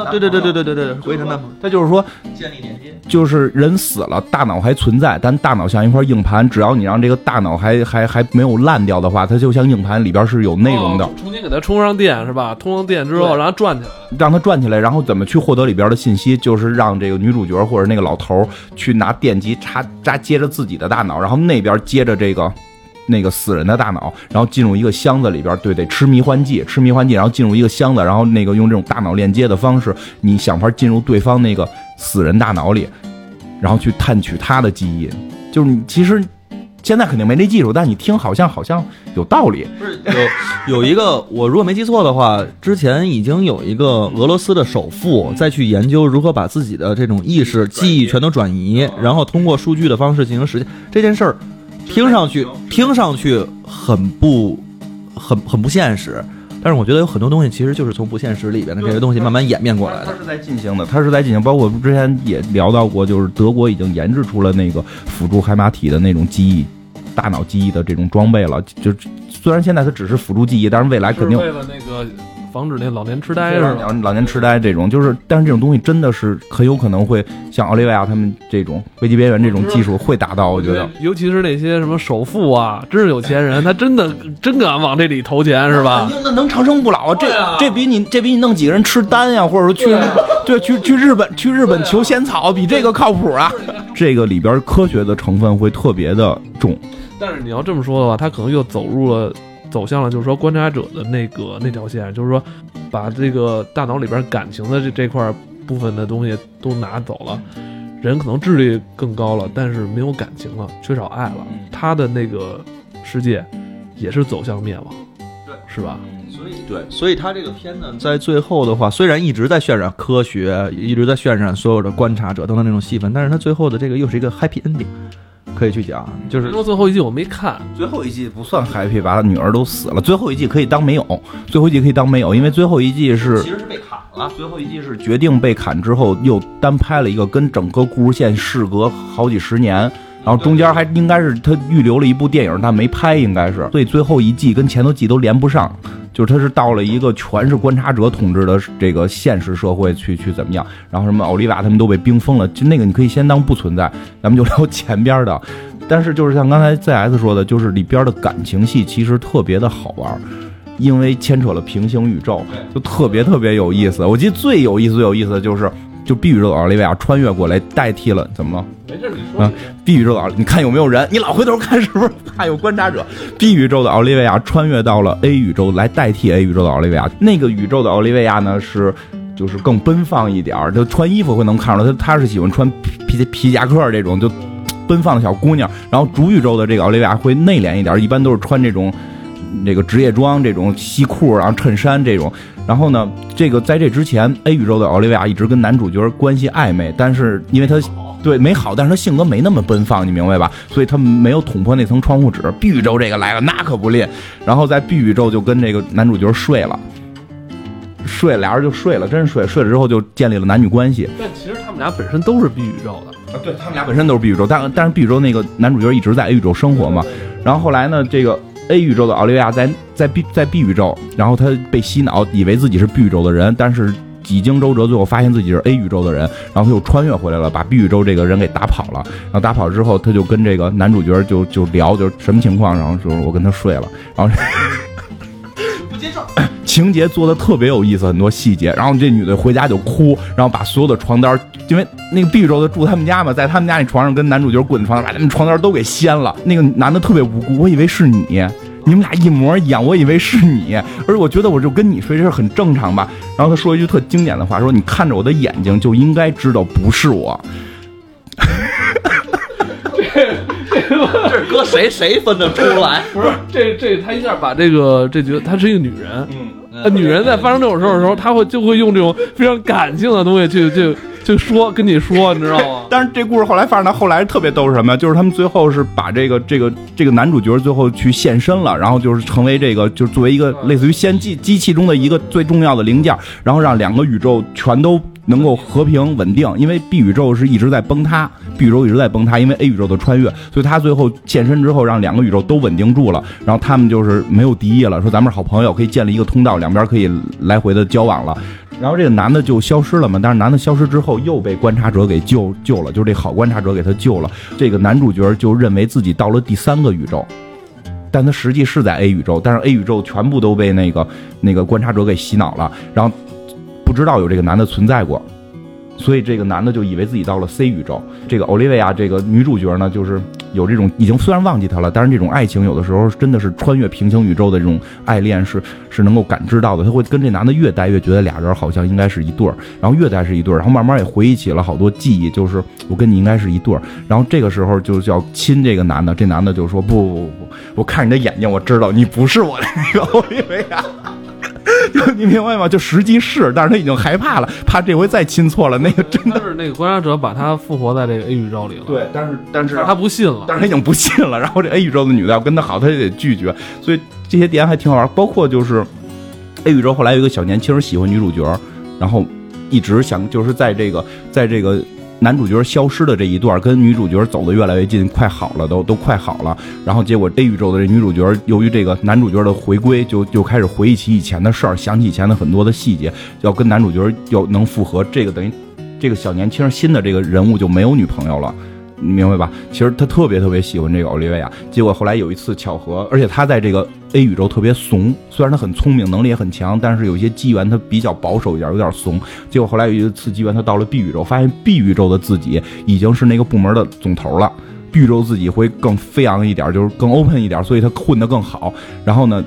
对对对对对对对，回忆他那他就是说，建立连接。就是人死了，大脑还存在，但大脑像一块硬盘，只要你让这个大脑还还还没有烂掉的话，它就像硬盘里边是有内容的，哦重新给它充上电是吧？充上电之后，对让它转起来。让它转起来，然后怎么去获得里边的信息，就是让这个女主角或者那个老头去拿电极插扎接着自己的大脑，然后那边接着这个。那个死人的大脑，然后进入一个箱子里边，对，得吃迷幻剂，吃迷幻剂，然后进入一个箱子，然后那个用这种大脑链接的方式，你想法进入对方那个死人大脑里，然后去探取他的记忆。就是你其实现在肯定没这技术，但你听好像好像有道理。不是有有一个，我如果没记错的话，之前已经有一个俄罗斯的首富再去研究如何把自己的这种意识、记忆全都转移，然后通过数据的方式进行实现这件事儿，听上去听上去很不很很不现实，但是我觉得有很多东西其实就是从不现实里边的这些东西慢慢演变过来的。它是在进行的，它是在进行，包括之前也聊到过，就是德国已经研制出了那个辅助海马体的那种记忆、大脑记忆的这种装备了。就虽然现在它只是辅助记忆，但是未来肯定为了那个防止那老年痴呆是吧？老老年痴呆这种，就是但是这种东西真的是很有可能会像奥利维亚他们这种危机边缘这种技术会达到，我觉得。尤其是那些什么首富啊，真是有钱人，他真的真敢往这里投钱是吧？那能长生不老啊！这这比你这比你弄几个人吃丹呀，或者说去对去去日本去日本求仙草，比这个靠谱啊！这个里边科学的成分会特别的重。但是你要这么说的话，他可能又走入了。走向了就是说观察者的那个那条线，就是说把这个大脑里边感情的这这块部分的东西都拿走了，人可能智力更高了，但是没有感情了，缺少爱了，他的那个世界也是走向灭亡，对，是吧？所以对，所以他这个片呢，在最后的话，虽然一直在渲染科学，一直在渲染所有的观察者等等那种戏份，但是他最后的这个又是一个 happy ending，可以去讲，就是说最后一季我没看，最后一季不算 happy，把他女儿都死了。最后一季可以当没有，最后一季可以当没有，因为最后一季是其实是被砍了。最后一季是决定被砍之后，又单拍了一个跟整个故事线事隔好几十年，然后中间还应该是他预留了一部电影，但没拍，应该是，所以最后一季跟前头季都连不上。就是他是到了一个全是观察者统治的这个现实社会去去怎么样，然后什么奥利瓦他们都被冰封了，就那个你可以先当不存在，咱们就聊前边的。但是就是像刚才 ZS 说的，就是里边的感情戏其实特别的好玩，因为牵扯了平行宇宙，就特别特别有意思。我记得最有意思最有意思的就是。就 B 宇宙奥利维亚穿越过来代替了，怎么了？没事，你说。B 宇宙，你看有没有人？你老回头看是不是还有观察者？B 宇宙的奥利维亚穿越到了 A 宇宙来代替 A 宇宙的奥利维亚。那个宇宙的奥利维亚呢是，就是更奔放一点儿，就穿衣服会能看出来，他他是喜欢穿皮皮夹克这种就奔放的小姑娘。然后主宇宙的这个奥利维亚会内敛一点，一般都是穿这种这个职业装，这种西裤然后衬衫这种。然后呢，这个在这之前，A 宇宙的奥利维亚一直跟男主角关系暧昧，但是因为他对没好，但是他性格没那么奔放，你明白吧？所以他没有捅破那层窗户纸。B 宇宙这个来了，那可不练。然后在 B 宇宙就跟这个男主角睡了，睡俩人就睡了，真睡睡了之后就建立了男女关系。但其实他们俩本身都是 B 宇宙的啊，对他们俩本身都是 B 宇宙，但但是 B 宇宙那个男主角一直在 A 宇宙生活嘛。然后后来呢，这个。A 宇宙的奥利维亚在在 B 在 B 宇宙，然后他被洗脑，以为自己是 B 宇宙的人，但是几经周折，最后发现自己是 A 宇宙的人，然后他又穿越回来了，把 B 宇宙这个人给打跑了。然后打跑之后，他就跟这个男主角就就聊，就什么情况，然后说我跟他睡了，然后不接受，情节做的特别有意思，很多细节。然后这女的回家就哭，然后把所有的床单，因为那个 B 宇宙的住他们家嘛，在他们家那床上跟男主角滚床单，把他们床单都给掀了。那个男的特别无辜，我以为是你。你们俩一模一样，我以为是你，而我觉得我就跟你睡，这事很正常吧？然后他说一句特经典的话，说你看着我的眼睛就应该知道不是我。这这搁谁谁分得出来？不是这这他一下把这个这觉得她是一个女人，嗯，女人在发生这种事儿的时候，她会就会用这种非常感性的东西去去。就说跟你说，你知道吗？但是这故事后来发展到后来特别逗是什么呀？就是他们最后是把这个这个这个男主角最后去现身了，然后就是成为这个就是作为一个类似于先机机器中的一个最重要的零件，然后让两个宇宙全都能够和平稳定。因为 B 宇宙是一直在崩塌，B 宇宙一直在崩塌，因为 A 宇宙的穿越，所以他最后现身之后让两个宇宙都稳定住了，然后他们就是没有敌意了，说咱们是好朋友，可以建立一个通道，两边可以来回的交往了。然后这个男的就消失了嘛，但是男的消失之后又被观察者给救救了，就是这好观察者给他救了。这个男主角就认为自己到了第三个宇宙，但他实际是在 A 宇宙，但是 A 宇宙全部都被那个那个观察者给洗脑了，然后不知道有这个男的存在过。所以这个男的就以为自己到了 C 宇宙。这个奥利维亚这个女主角呢，就是有这种已经虽然忘记他了，但是这种爱情有的时候真的是穿越平行宇宙的这种爱恋是是能够感知到的。他会跟这男的越待越觉得俩人好像应该是一对儿，然后越待是一对儿，然后慢慢也回忆起了好多记忆，就是我跟你应该是一对儿。然后这个时候就要亲这个男的，这男的就说不不不不，我看你的眼睛，我知道你不是我的那个奥利维亚。你明白吗？就实际是，但是他已经害怕了，怕这回再亲错了。那个真的是那个观察者把他复活在这个 A 宇宙里了。对，但是但是他不信了，但是他已经不信了。然后这 A 宇宙的女的要跟他好，他就得拒绝。所以这些点还挺好玩，包括就是 A 宇宙后来有一个小年轻喜欢女主角，然后一直想就是在这个在这个。男主角消失的这一段，跟女主角走的越来越近，快好了，都都快好了。然后结果 A 宇宙的这女主角，由于这个男主角的回归，就就开始回忆起以前的事儿，想起以前的很多的细节，要跟男主角要能复合。这个等于这个小年轻新的这个人物就没有女朋友了。你明白吧？其实他特别特别喜欢这个奥利维亚，结果后来有一次巧合，而且他在这个 A 宇宙特别怂，虽然他很聪明，能力也很强，但是有些机缘他比较保守一点，有点怂。结果后来有一次机缘，他到了 B 宇宙，发现 B 宇宙的自己已经是那个部门的总头了，B 宇宙自己会更飞扬一点，就是更 open 一点，所以他混得更好。然后呢，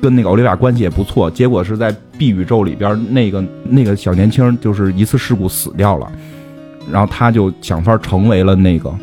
跟那个奥利维亚关系也不错。结果是在 B 宇宙里边，那个那个小年轻就是一次事故死掉了。然后他就想法成为了那个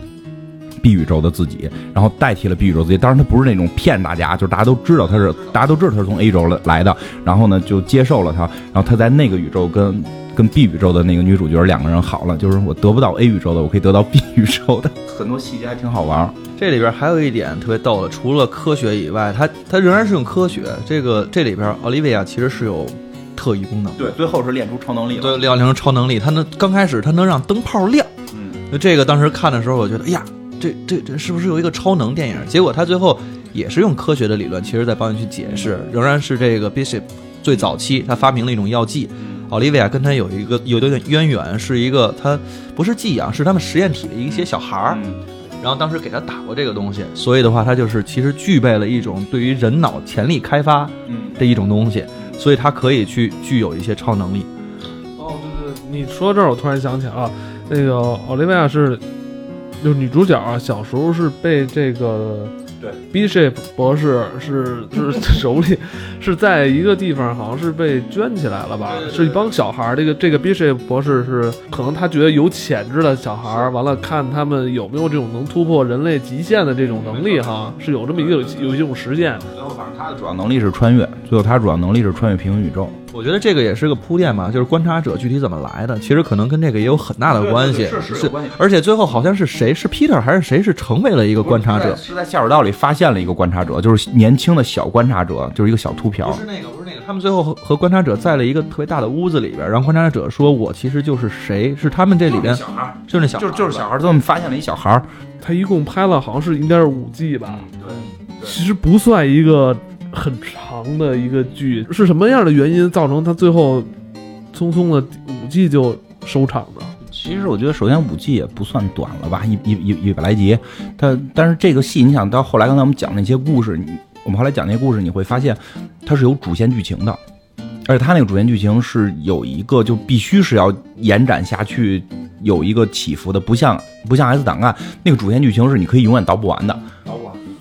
B 宇宙的自己，然后代替了 B 宇宙自己。当然，他不是那种骗大家，就是大家都知道他是，大家都知道他是从 A 宇宙来来的，然后呢就接受了他，然后他在那个宇宙跟跟 B 宇宙的那个女主角两个人好了，就是我得不到 A 宇宙的，我可以得到 B 宇宙的，很多细节还挺好玩。这里边还有一点特别逗的，除了科学以外，它它仍然是用科学。这个这里边奥利维亚其实是有特异功能，对，最后是练出超能力了。对，练出超能力，它能刚开始它能让灯泡亮。嗯，那这个当时看的时候，我觉得，哎呀，这这这是不是有一个超能电影？结果他最后也是用科学的理论，其实在帮你去解释，仍然是这个 Bishop 最早期他发明了一种药剂。奥利维亚跟他有一个有点渊源，是一个他不是寄养，是他们实验体的一些小孩儿。然后当时给他打过这个东西，所以的话，他就是其实具备了一种对于人脑潜力开发的一种东西，所以他可以去具有一些超能力。哦，对对，你说这儿我突然想起啊，那个奥利维亚是，就是女主角啊，小时候是被这个。对，Bishop 博士是就是 手里是在一个地方，好像是被圈起来了吧？是一帮小孩儿。这个这个 Bishop 博士是可能他觉得有潜质的小孩儿，完了看他们有没有这种能突破人类极限的这种能力哈，是有这么一个有有一种实践。最后反正他的主要能力是穿越，最后他主要能力是穿越平行宇宙。我觉得这个也是个铺垫嘛，就是观察者具体怎么来的，其实可能跟这个也有很大的关系。是是关系。而且最后好像是谁是 Peter 还是谁是成为了一个观察者？是在下水道里发现了一个观察者，就是年轻的小观察者，就是一个小秃瓢。不是那个，不是那个。他们最后和和观察者在了一个特别大的屋子里边，然后观察者说：“我其实就是谁？是他们这里边小孩，就是那小就是就是小孩，他们发现了一小孩。他一共拍了好像是应该是五季吧？对，其实不算一个。”很长的一个剧，是什么样的原因造成他最后匆匆的五季就收场的？其实我觉得，首先五季也不算短了吧，一一一一百来集。它但是这个戏，你想到后来刚才我们讲那些故事，你我们后来讲那些故事，你会发现它是有主线剧情的，而且它那个主线剧情是有一个就必须是要延展下去，有一个起伏的，不像不像 S 档案那个主线剧情是你可以永远倒不完的。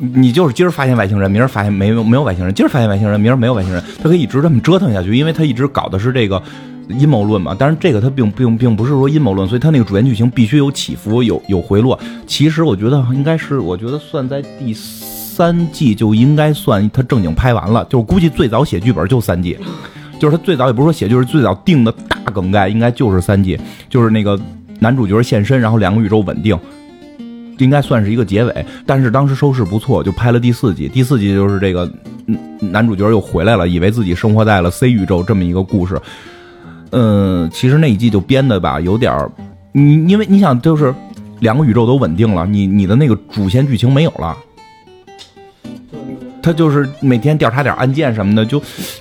你就是今儿发现外星人，明儿发现没有没有外星人，今儿发现外星人，明儿没有外星人，他可以一直这么折腾下去，因为他一直搞的是这个阴谋论嘛。但是这个他并并并不是说阴谋论，所以他那个主线剧情必须有起伏，有有回落。其实我觉得应该是，我觉得算在第三季就应该算他正经拍完了，就是估计最早写剧本就三季，就是他最早也不是说写，就是最早定的大梗概应该就是三季，就是那个男主角现身，然后两个宇宙稳定。应该算是一个结尾，但是当时收视不错，就拍了第四季。第四季就是这个男主角又回来了，以为自己生活在了 C 宇宙这么一个故事。嗯，其实那一季就编的吧，有点儿，你因为你想，就是两个宇宙都稳定了，你你的那个主线剧情没有了，他就是每天调查点案件什么的，就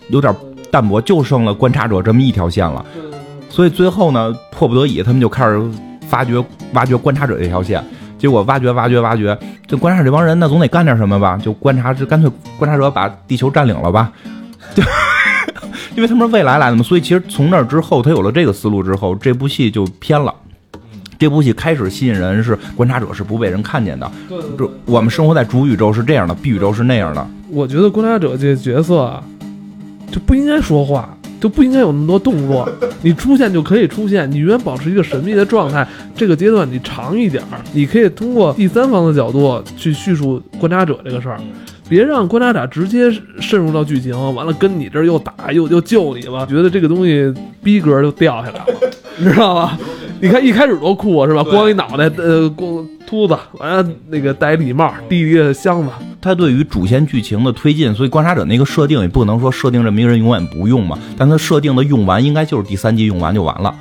有点淡薄，就剩了观察者这么一条线了。所以最后呢，迫不得已，他们就开始发掘、挖掘观察者这条线。结果挖掘挖掘挖掘，就观察这帮人，那总得干点什么吧？就观察，就干脆观察者把地球占领了吧？就因为他们是未来来的嘛，所以其实从那之后，他有了这个思路之后，这部戏就偏了。这部戏开始吸引人是观察者是不被人看见的，就我们生活在主宇宙是这样的，B 宇宙是那样的。我觉得观察者这角色啊，就不应该说话。就不应该有那么多动作，你出现就可以出现，你永远保持一个神秘的状态。这个阶段你长一点儿，你可以通过第三方的角度去叙述观察者这个事儿，别让观察者直接渗入到剧情，完了跟你这儿又打又又救你了，觉得这个东西逼格就掉下来了，你知道吧？你看一开始多酷啊是吧？光一脑袋，呃，光秃子，完了那个戴礼帽，递一个箱子。他对于主线剧情的推进，所以观察者那个设定也不能说设定这么一个人永远不用嘛。但他设定的用完，应该就是第三季用完就完了。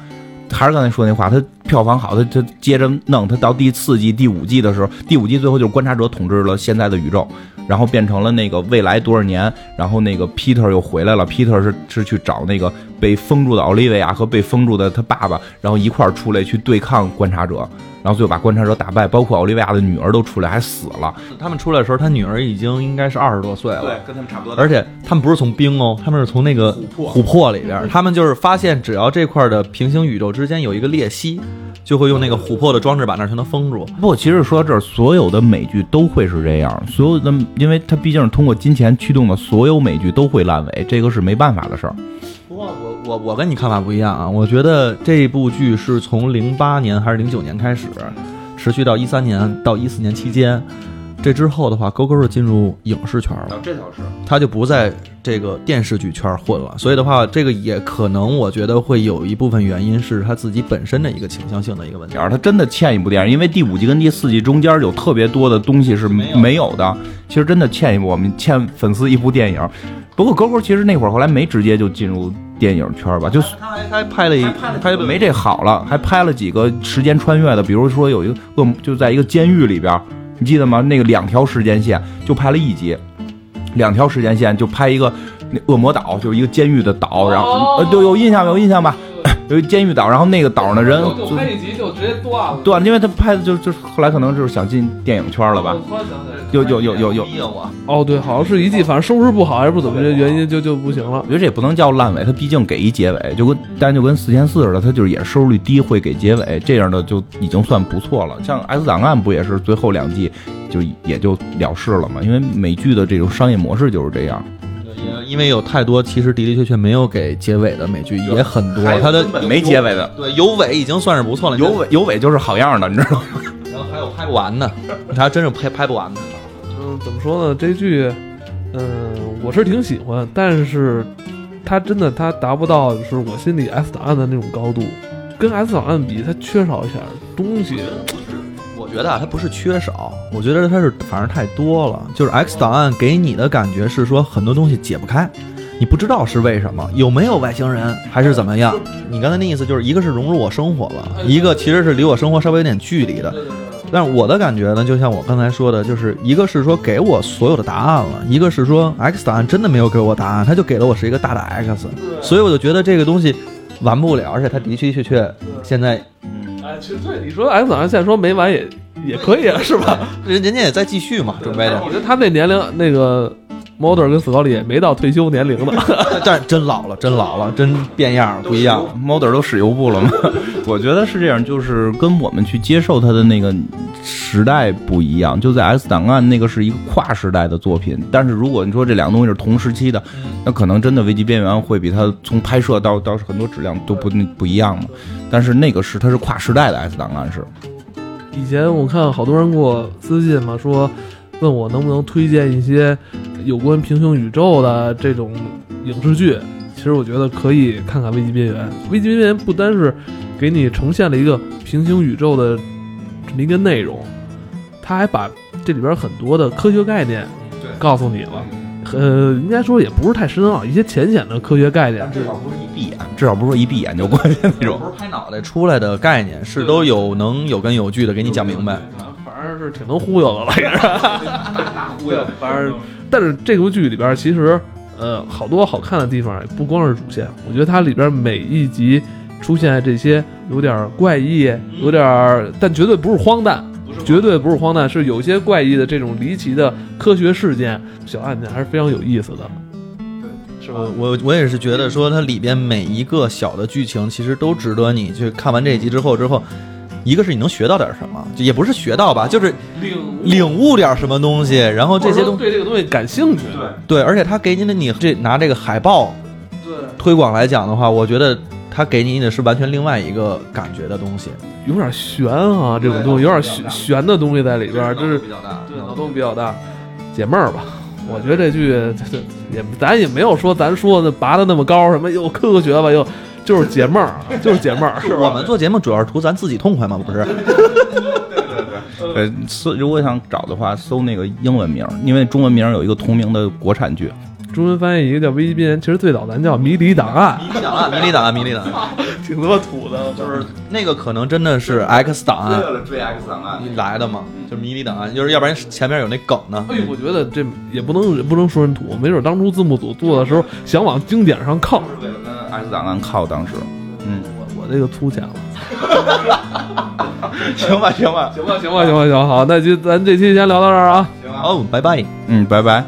还是刚才说那话，他票房好，他他接着弄，他到第四季、第五季的时候，第五季最后就是观察者统治了现在的宇宙，然后变成了那个未来多少年，然后那个 Peter 又回来了，Peter 是是去找那个被封住的奥利维亚和被封住的他爸爸，然后一块儿出来去对抗观察者。然后最后把观察者打败，包括奥利维亚的女儿都出来，还死了。他们出来的时候，他女儿已经应该是二十多岁了，对，跟他们差不多。而且他们不是从冰哦，他们是从那个琥珀里边。他们就是发现，只要这块的平行宇宙之间有一个裂隙，就会用那个琥珀的装置把那全都封住。不，其实说到这儿，所有的美剧都会是这样，所有的，因为它毕竟是通过金钱驱动的，所有美剧都会烂尾，这个是没办法的事儿。不过我。我我跟你看法不一样啊，我觉得这部剧是从零八年还是零九年开始，持续到一三年到一四年期间。这之后的话，勾勾是进入影视圈了，这倒是。他就不在这个电视剧圈混了，所以的话，这个也可能我觉得会有一部分原因是他自己本身的一个倾向性的一个问题。他真的欠一部电影，因为第五季跟第四季中间有特别多的东西是没有的。其实真的欠一部，我们欠粉丝一部电影。不过勾勾其实那会儿后来没直接就进入电影圈吧，就是他还还拍了一拍没这好了，还拍了几个时间穿越的，比如说有一个恶就在一个监狱里边。你记得吗？那个两条时间线就拍了一集，两条时间线就拍一个那恶魔岛，就是一个监狱的岛，然后呃，对有印象有印象吧？有一监狱岛，然后那个岛上的人就拍一集就直接断了，断，因为他拍的就就后来可能就是想进电影圈了吧？有有有有有哦，对，好像是一季，反正收视不好还是不怎么着原因就就不行了。我觉得这也不能叫烂尾，它毕竟给一结尾，就跟但就跟四千四似的，它就是也是收视率低会给结尾，这样的就已经算不错了。像 S 档案不也是最后两季就也就了事了嘛？因为美剧的这种商业模式就是这样。因为有太多其实的的确确没有给结尾的美剧也很多，它的没结尾的，对，有尾已经算是不错了。有尾有尾就是好样的，你知道吗？然后还有拍不完的，它真是拍拍不完的。怎么说呢？这剧，嗯，我是挺喜欢，但是它真的它达不到就是我心里 S 档案的那种高度，跟 S 档案比，它缺少一点东西。我觉得啊，它不是缺少，我觉得它是反正太多了。就是 X 档案给你的感觉是说很多东西解不开，你不知道是为什么，有没有外星人还是怎么样？你刚才那意思就是一个是融入我生活了，一个其实是离我生活稍微有点距离的。但是我的感觉呢，就像我刚才说的，就是一个是说给我所有的答案了，一个是说 X 档案真的没有给我答案，他就给了我是一个大的 X，所以我就觉得这个东西完不了，而且他的的确确现在。嗯哎，其实对你说 X 档案现在说没完也也可以啊，是吧？人人家也在继续嘛，准备的。我觉得他那年龄，那个 Mulder 跟斯高利也没到退休年龄呢，但真老了，真老了，真变样，不一样。Mulder 都使油布了吗？我觉得是这样，就是跟我们去接受他的那个时代不一样。就在 X 档案那个是一个跨时代的作品，但是如果你说这两个东西是同时期的，那可能真的危机边缘会比它从拍摄到到很多质量都不不一样嘛。但是那个是它是跨时代的 X 档案是。以前我看好多人给我私信嘛，说问我能不能推荐一些有关平行宇宙的这种影视剧。其实我觉得可以看看《危机边缘》。《危机边缘》不单是给你呈现了一个平行宇宙的这么一个内容，他还把这里边很多的科学概念告诉你了。呃，应该说也不是太深奥，一些浅显的科学概念，至少不是一闭眼，至少不是说一闭眼就过去那种。不是拍脑袋出来的概念，是都有能有根有据的给你讲明白。反正是挺能忽悠的吧，也是大。忽悠。反正，但是这部剧里边其实，呃，好多好看的地方，不光是主线。我觉得它里边每一集出现这些有点怪异，有点，但绝对不是荒诞。绝对不是荒诞，是有些怪异的这种离奇的科学事件、小案件，还是非常有意思的。对，是吧？我我也是觉得说，它里边每一个小的剧情，其实都值得你去看完这一集之后之后，一个是你能学到点什么，也不是学到吧，就是领领悟点什么东西，然后这些东西对这个东西感兴趣。对对，而且他给你的你这拿这个海报对推广来讲的话，我觉得。他给你的是完全另外一个感觉的东西，有点悬啊，这种东西有点悬悬的东西在里边，就是比较大，对，脑洞比较大，解闷儿吧。我觉得这剧 也咱也没有说咱说的拔的那么高，什么又科学吧，又就是解闷儿，就是解闷儿。是 我们做节目主要是图咱自己痛快嘛，不是？对 对对。呃，搜如果想找的话，搜那个英文名，因为中文名有一个同名的国产剧。中文翻译一个叫《危机边缘》，其实最早咱叫《迷离档案》。迷离档案，迷离档案，迷离档案，挺他妈土的。就是那个可能真的是 X 档案，为了追 X 档案来的嘛？就是迷离档案，就是要不然前面有那梗呢。哎，我觉得这也不能也不能说人土，没准当初字幕组做的时候想往经典上靠，为了跟 X 档案靠。当时，嗯，我我这个粗浅了。行吧，行吧，行吧，行吧，行吧，行，好，那就咱这期先聊到这儿啊。行啊，哦，拜拜，嗯，拜拜。